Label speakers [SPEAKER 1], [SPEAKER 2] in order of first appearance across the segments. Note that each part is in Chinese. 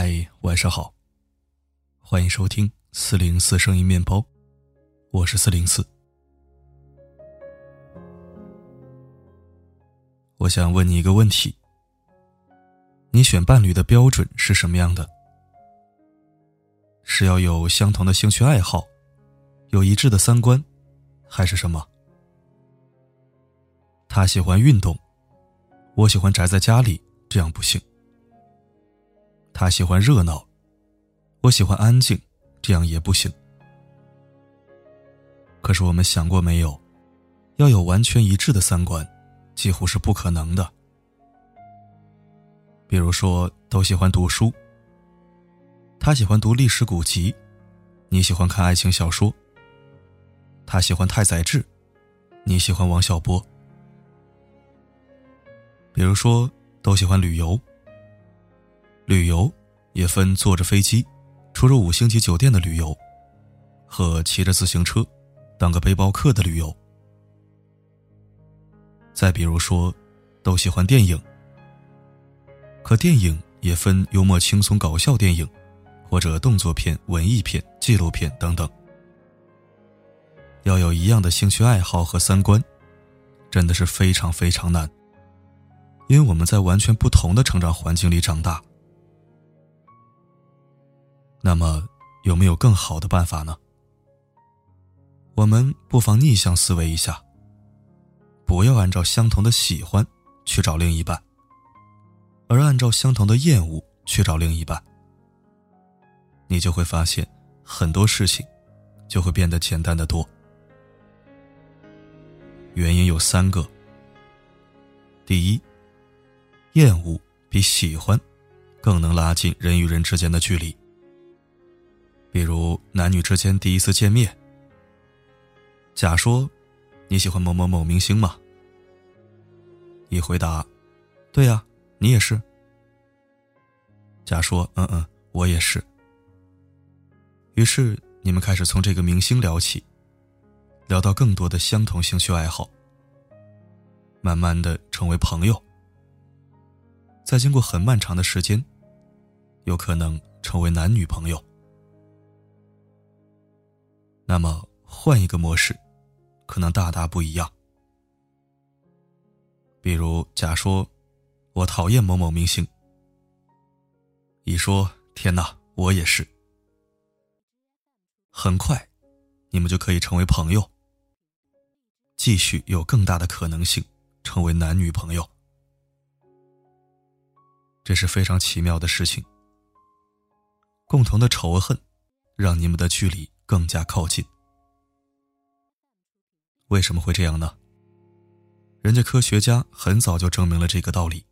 [SPEAKER 1] 嗨，晚上好。欢迎收听四零四声音面包，我是四零四。我想问你一个问题：你选伴侣的标准是什么样的？是要有相同的兴趣爱好，有一致的三观，还是什么？他喜欢运动，我喜欢宅在家里，这样不行。他喜欢热闹，我喜欢安静，这样也不行。可是我们想过没有，要有完全一致的三观，几乎是不可能的。比如说，都喜欢读书，他喜欢读历史古籍，你喜欢看爱情小说。他喜欢太宰治，你喜欢王小波。比如说，都喜欢旅游。旅游也分坐着飞机，出入五星级酒店的旅游，和骑着自行车，当个背包客的旅游。再比如说，都喜欢电影。可电影也分幽默、轻松、搞笑电影，或者动作片、文艺片、纪录片等等。要有一样的兴趣爱好和三观，真的是非常非常难，因为我们在完全不同的成长环境里长大。那么，有没有更好的办法呢？我们不妨逆向思维一下，不要按照相同的喜欢去找另一半，而按照相同的厌恶去找另一半，你就会发现很多事情就会变得简单的多。原因有三个：第一，厌恶比喜欢更能拉近人与人之间的距离。比如男女之间第一次见面，甲说：“你喜欢某某某明星吗？”乙回答：“对呀，你也是。”甲说：“嗯嗯，我也是。”于是你们开始从这个明星聊起，聊到更多的相同兴趣爱好，慢慢的成为朋友，再经过很漫长的时间，有可能成为男女朋友。那么换一个模式，可能大大不一样。比如假说：“我讨厌某某明星。”乙说：“天哪，我也是。”很快，你们就可以成为朋友，继续有更大的可能性成为男女朋友。这是非常奇妙的事情。共同的仇恨，让你们的距离。更加靠近，为什么会这样呢？人家科学家很早就证明了这个道理。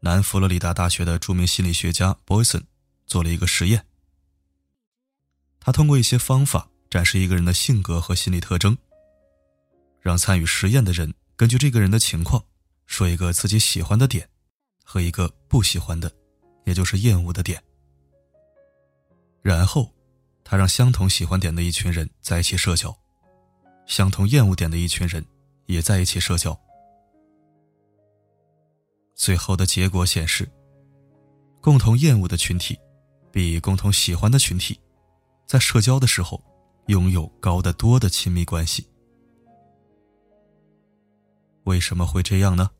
[SPEAKER 1] 南佛罗里达大学的著名心理学家 Boyson 做了一个实验，他通过一些方法展示一个人的性格和心理特征，让参与实验的人根据这个人的情况说一个自己喜欢的点和一个不喜欢的，也就是厌恶的点，然后。他让相同喜欢点的一群人在一起社交，相同厌恶点的一群人也在一起社交。最后的结果显示，共同厌恶的群体比共同喜欢的群体在社交的时候拥有高得多的亲密关系。为什么会这样呢？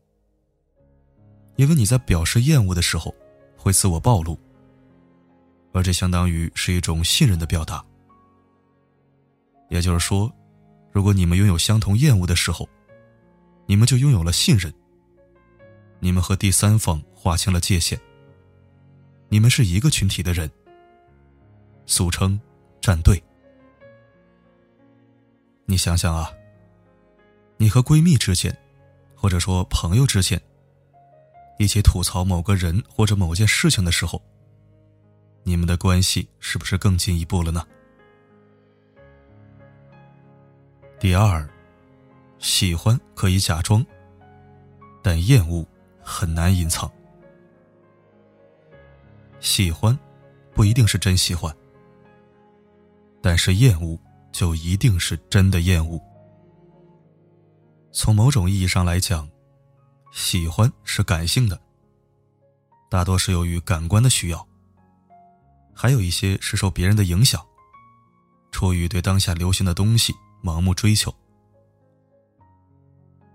[SPEAKER 1] 因为你在表示厌恶的时候会自我暴露。而这相当于是一种信任的表达，也就是说，如果你们拥有相同厌恶的时候，你们就拥有了信任。你们和第三方划清了界限，你们是一个群体的人，俗称战队。你想想啊，你和闺蜜之间，或者说朋友之间，一起吐槽某个人或者某件事情的时候。你们的关系是不是更进一步了呢？第二，喜欢可以假装，但厌恶很难隐藏。喜欢不一定是真喜欢，但是厌恶就一定是真的厌恶。从某种意义上来讲，喜欢是感性的，大多是由于感官的需要，还有一些是受别人的影响，出于对当下流行的东西盲目追求。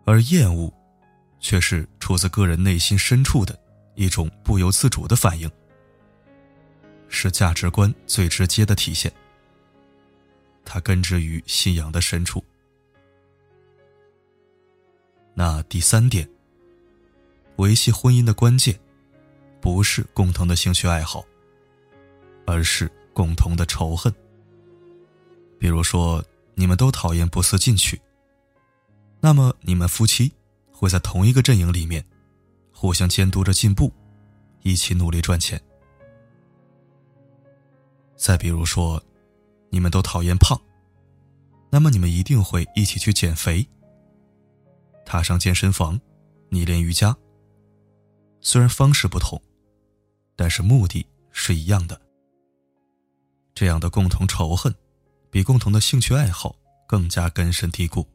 [SPEAKER 1] 而厌恶，却是出自个人内心深处的一种不由自主的反应，是价值观最直接的体现。它根植于信仰的深处。那第三点，维系婚姻的关键，不是共同的兴趣爱好，而是共同的仇恨。比如说，你们都讨厌不思进取。那么，你们夫妻会在同一个阵营里面，互相监督着进步，一起努力赚钱。再比如说，你们都讨厌胖，那么你们一定会一起去减肥。他上健身房，你练瑜伽。虽然方式不同，但是目的是一样的。这样的共同仇恨，比共同的兴趣爱好更加根深蒂固。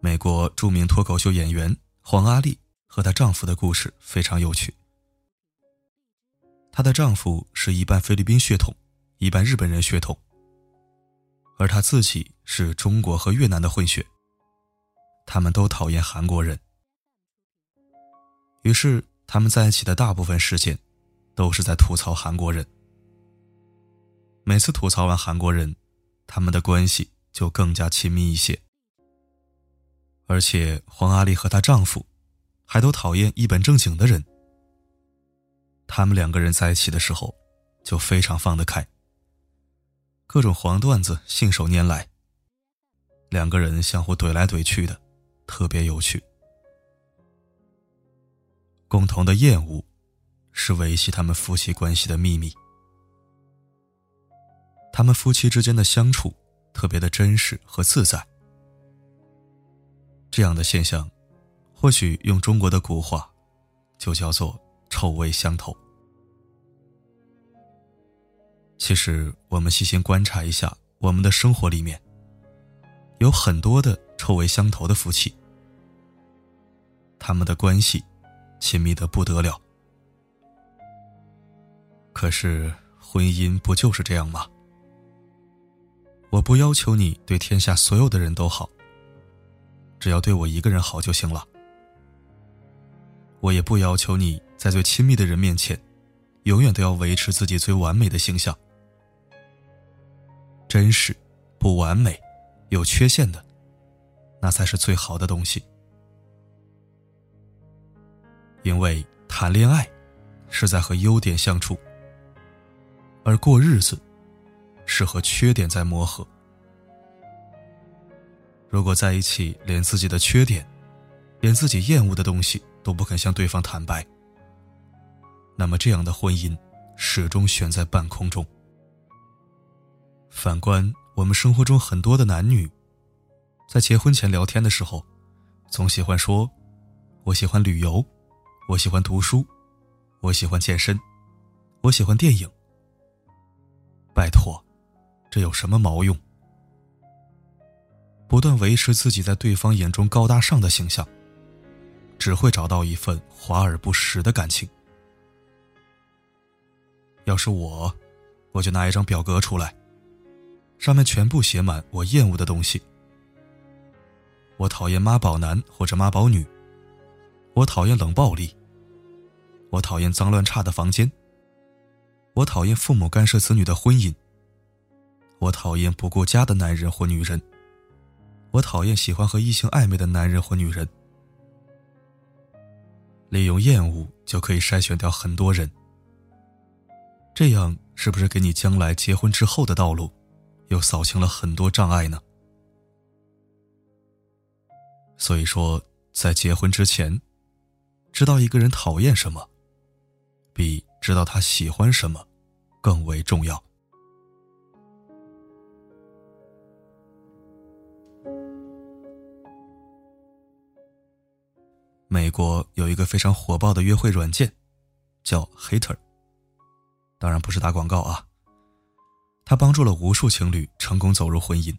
[SPEAKER 1] 美国著名脱口秀演员黄阿丽和她丈夫的故事非常有趣。她的丈夫是一半菲律宾血统，一半日本人血统，而她自己是中国和越南的混血。他们都讨厌韩国人，于是他们在一起的大部分时间都是在吐槽韩国人。每次吐槽完韩国人，他们的关系就更加亲密一些。而且黄阿丽和她丈夫，还都讨厌一本正经的人。他们两个人在一起的时候，就非常放得开。各种黄段子信手拈来，两个人相互怼来怼去的，特别有趣。共同的厌恶，是维系他们夫妻关系的秘密。他们夫妻之间的相处，特别的真实和自在。这样的现象，或许用中国的古话，就叫做“臭味相投”。其实，我们细心观察一下，我们的生活里面，有很多的臭味相投的夫妻，他们的关系亲密的不得了。可是，婚姻不就是这样吗？我不要求你对天下所有的人都好。只要对我一个人好就行了，我也不要求你在最亲密的人面前，永远都要维持自己最完美的形象。真实、不完美、有缺陷的，那才是最好的东西。因为谈恋爱是在和优点相处，而过日子是和缺点在磨合。如果在一起连自己的缺点，连自己厌恶的东西都不肯向对方坦白，那么这样的婚姻始终悬在半空中。反观我们生活中很多的男女，在结婚前聊天的时候，总喜欢说：“我喜欢旅游，我喜欢读书，我喜欢健身，我喜欢电影。”拜托，这有什么毛用？不断维持自己在对方眼中高大上的形象，只会找到一份华而不实的感情。要是我，我就拿一张表格出来，上面全部写满我厌恶的东西。我讨厌妈宝男或者妈宝女，我讨厌冷暴力，我讨厌脏乱差的房间，我讨厌父母干涉子女的婚姻，我讨厌不顾家的男人或女人。我讨厌喜欢和异性暧昧的男人或女人。利用厌恶就可以筛选掉很多人，这样是不是给你将来结婚之后的道路，又扫清了很多障碍呢？所以说，在结婚之前，知道一个人讨厌什么，比知道他喜欢什么更为重要。美国有一个非常火爆的约会软件，叫 Hater。当然不是打广告啊。它帮助了无数情侣成功走入婚姻。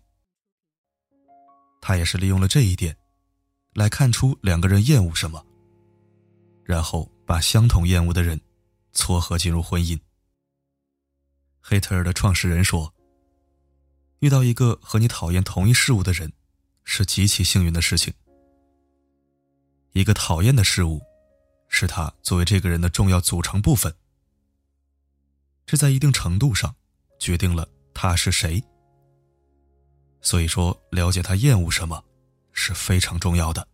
[SPEAKER 1] 他也是利用了这一点，来看出两个人厌恶什么，然后把相同厌恶的人撮合进入婚姻。黑特尔的创始人说：“遇到一个和你讨厌同一事物的人，是极其幸运的事情。一个讨厌的事物，是他作为这个人的重要组成部分。这在一定程度上决定了他是谁。所以说，了解他厌恶什么，是非常重要的。”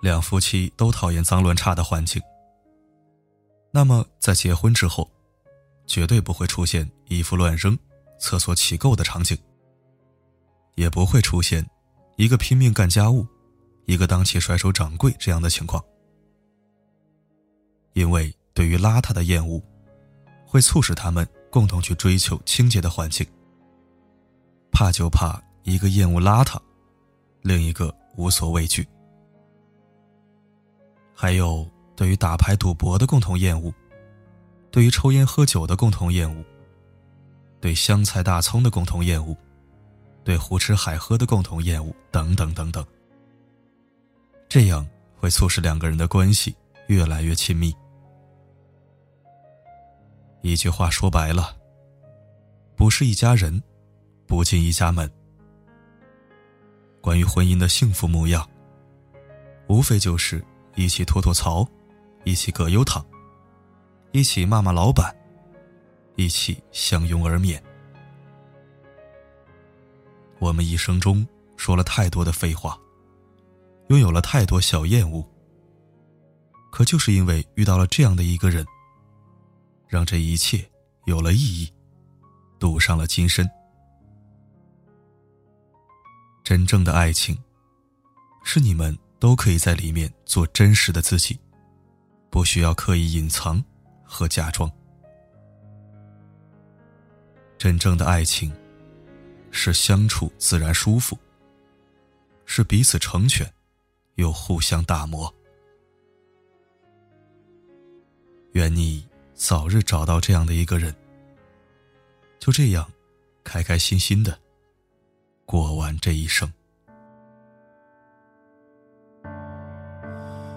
[SPEAKER 1] 两夫妻都讨厌脏乱差的环境，那么在结婚之后，绝对不会出现衣服乱扔、厕所起垢的场景，也不会出现一个拼命干家务，一个当起甩手掌柜这样的情况。因为对于邋遢的厌恶，会促使他们共同去追求清洁的环境。怕就怕一个厌恶邋遢，另一个无所畏惧。还有对于打牌赌博的共同厌恶，对于抽烟喝酒的共同厌恶，对香菜大葱的共同厌恶，对胡吃海喝的共同厌恶，等等等等。这样会促使两个人的关系越来越亲密。一句话说白了，不是一家人，不进一家门。关于婚姻的幸福模样，无非就是。一起吐吐槽，一起葛优躺，一起骂骂老板，一起相拥而眠。我们一生中说了太多的废话，拥有了太多小厌恶，可就是因为遇到了这样的一个人，让这一切有了意义，赌上了今生。真正的爱情，是你们。都可以在里面做真实的自己，不需要刻意隐藏和假装。真正的爱情，是相处自然舒服，是彼此成全，又互相打磨。愿你早日找到这样的一个人，就这样，开开心心的过完这一生。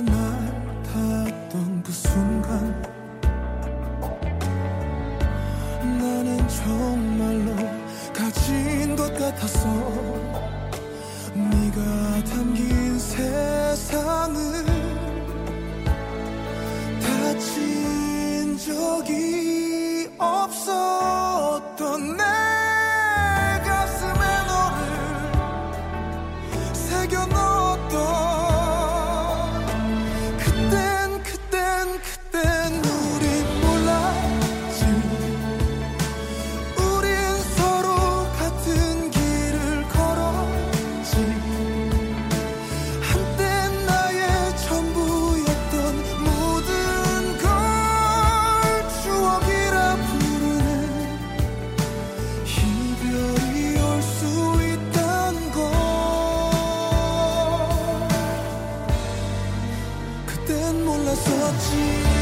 [SPEAKER 1] 날 닿았던 그 순간 나는 정말로 가진 것 같았어 그땐
[SPEAKER 2] 몰랐었지.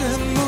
[SPEAKER 2] and.